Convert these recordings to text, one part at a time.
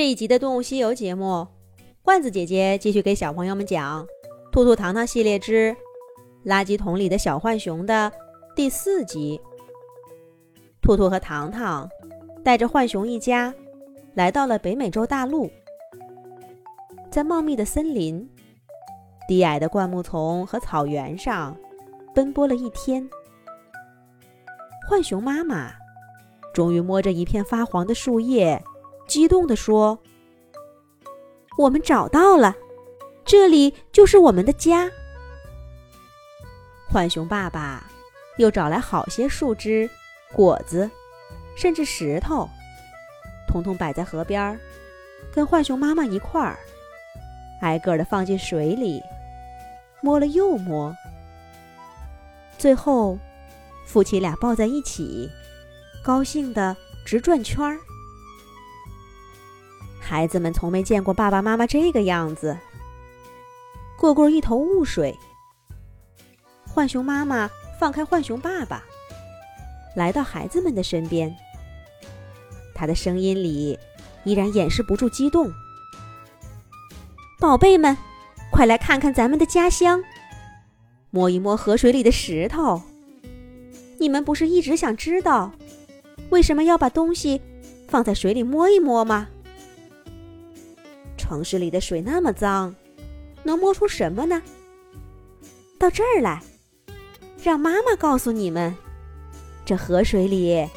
这一集的《动物西游》节目，罐子姐姐继续给小朋友们讲《兔兔糖糖系列之垃圾桶里的小浣熊》的第四集。兔兔和糖糖带着浣熊一家来到了北美洲大陆，在茂密的森林、低矮的灌木丛和草原上奔波了一天。浣熊妈妈终于摸着一片发黄的树叶，激动地说：“我们找到了，这里就是我们的家。”浣熊爸爸又找来好些树枝、果子，甚至石头，统统摆在河边儿，跟浣熊妈妈一块儿，挨个的放进水里，摸了又摸，最后。夫妻俩抱在一起，高兴的直转圈儿。孩子们从没见过爸爸妈妈这个样子，过过一头雾水。浣熊妈妈放开浣熊爸爸，来到孩子们的身边。他的声音里依然掩饰不住激动：“宝贝们，快来看看咱们的家乡，摸一摸河水里的石头。”你们不是一直想知道，为什么要把东西放在水里摸一摸吗？城市里的水那么脏，能摸出什么呢？到这儿来，让妈妈告诉你们，这河水里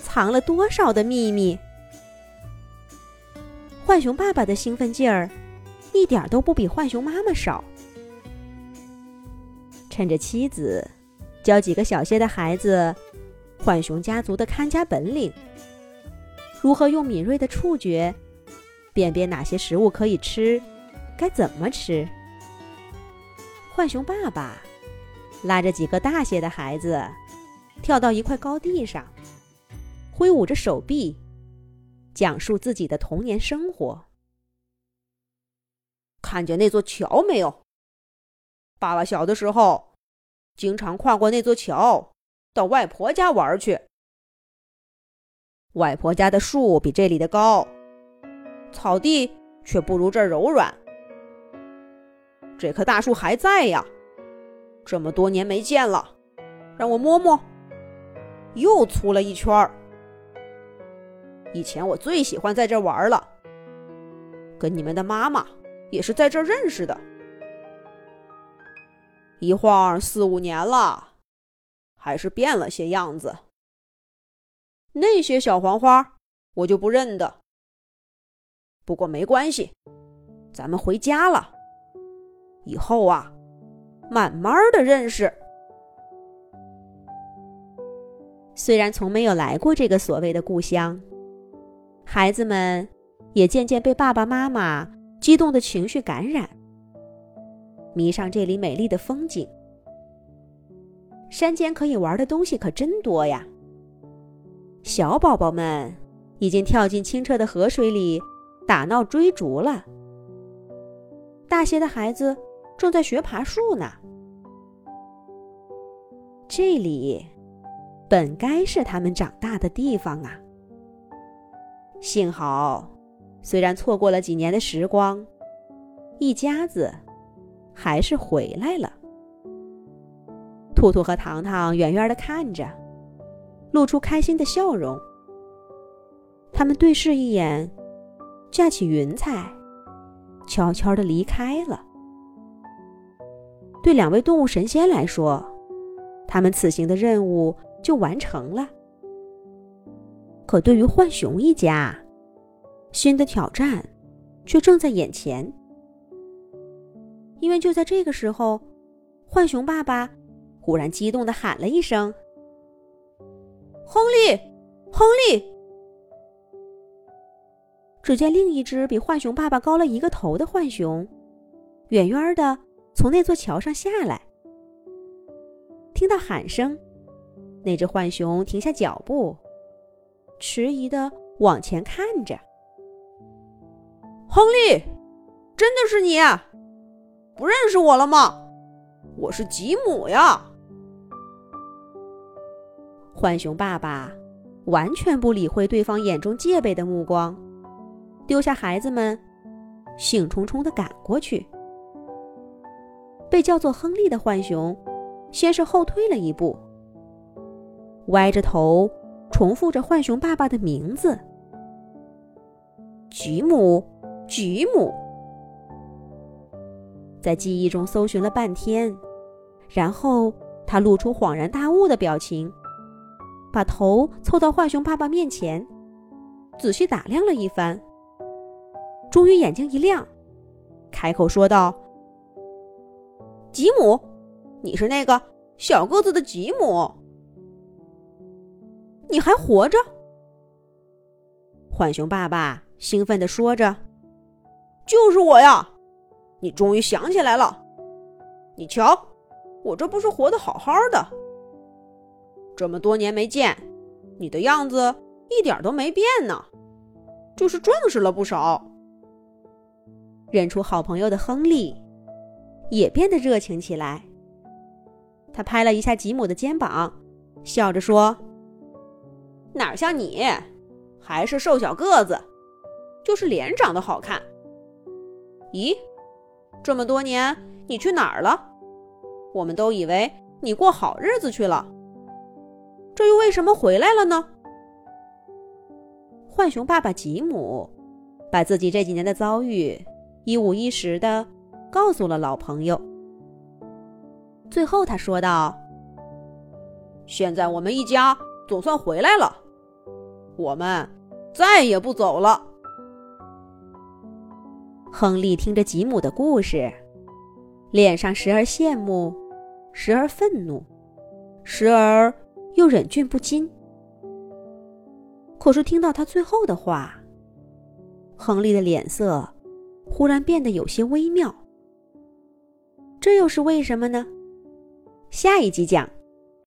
藏了多少的秘密。浣熊爸爸的兴奋劲儿，一点都不比浣熊妈妈少。趁着妻子。教几个小些的孩子，浣熊家族的看家本领。如何用敏锐的触觉辨别哪些食物可以吃，该怎么吃？浣熊爸爸拉着几个大些的孩子，跳到一块高地上，挥舞着手臂，讲述自己的童年生活。看见那座桥没有？爸爸小的时候。经常跨过那座桥，到外婆家玩去。外婆家的树比这里的高，草地却不如这儿柔软。这棵大树还在呀，这么多年没见了，让我摸摸，又粗了一圈儿。以前我最喜欢在这玩了，跟你们的妈妈也是在这儿认识的。一晃四五年了，还是变了些样子。那些小黄花我就不认得。不过没关系，咱们回家了。以后啊，慢慢的认识。虽然从没有来过这个所谓的故乡，孩子们也渐渐被爸爸妈妈激动的情绪感染。迷上这里美丽的风景，山间可以玩的东西可真多呀。小宝宝们已经跳进清澈的河水里打闹追逐了，大些的孩子正在学爬树呢。这里本该是他们长大的地方啊。幸好，虽然错过了几年的时光，一家子。还是回来了。兔兔和糖糖远远的看着，露出开心的笑容。他们对视一眼，架起云彩，悄悄的离开了。对两位动物神仙来说，他们此行的任务就完成了。可对于浣熊一家，新的挑战却正在眼前。因为就在这个时候，浣熊爸爸忽然激动的喊了一声：“亨利，亨利！”只见另一只比浣熊爸爸高了一个头的浣熊，远远的从那座桥上下来。听到喊声，那只浣熊停下脚步，迟疑的往前看着。亨利，真的是你！不认识我了吗？我是吉姆呀。浣熊爸爸完全不理会对方眼中戒备的目光，丢下孩子们，兴冲冲地赶过去。被叫做亨利的浣熊，先是后退了一步，歪着头重复着浣熊爸爸的名字：“吉姆，吉姆。”在记忆中搜寻了半天，然后他露出恍然大悟的表情，把头凑到浣熊爸爸面前，仔细打量了一番，终于眼睛一亮，开口说道：“吉姆，你是那个小个子的吉姆，你还活着？”浣熊爸爸兴奋地说着：“就是我呀！”你终于想起来了，你瞧，我这不是活得好好的？这么多年没见，你的样子一点都没变呢，就是壮实了不少。认出好朋友的亨利也变得热情起来，他拍了一下吉姆的肩膀，笑着说：“哪儿像你，还是瘦小个子，就是脸长得好看。咦？”这么多年，你去哪儿了？我们都以为你过好日子去了，这又为什么回来了呢？浣熊爸爸吉姆把自己这几年的遭遇一五一十的告诉了老朋友。最后他说道：“现在我们一家总算回来了，我们再也不走了。”亨利听着吉姆的故事，脸上时而羡慕，时而愤怒，时而又忍俊不禁。可是听到他最后的话，亨利的脸色忽然变得有些微妙。这又是为什么呢？下一集讲。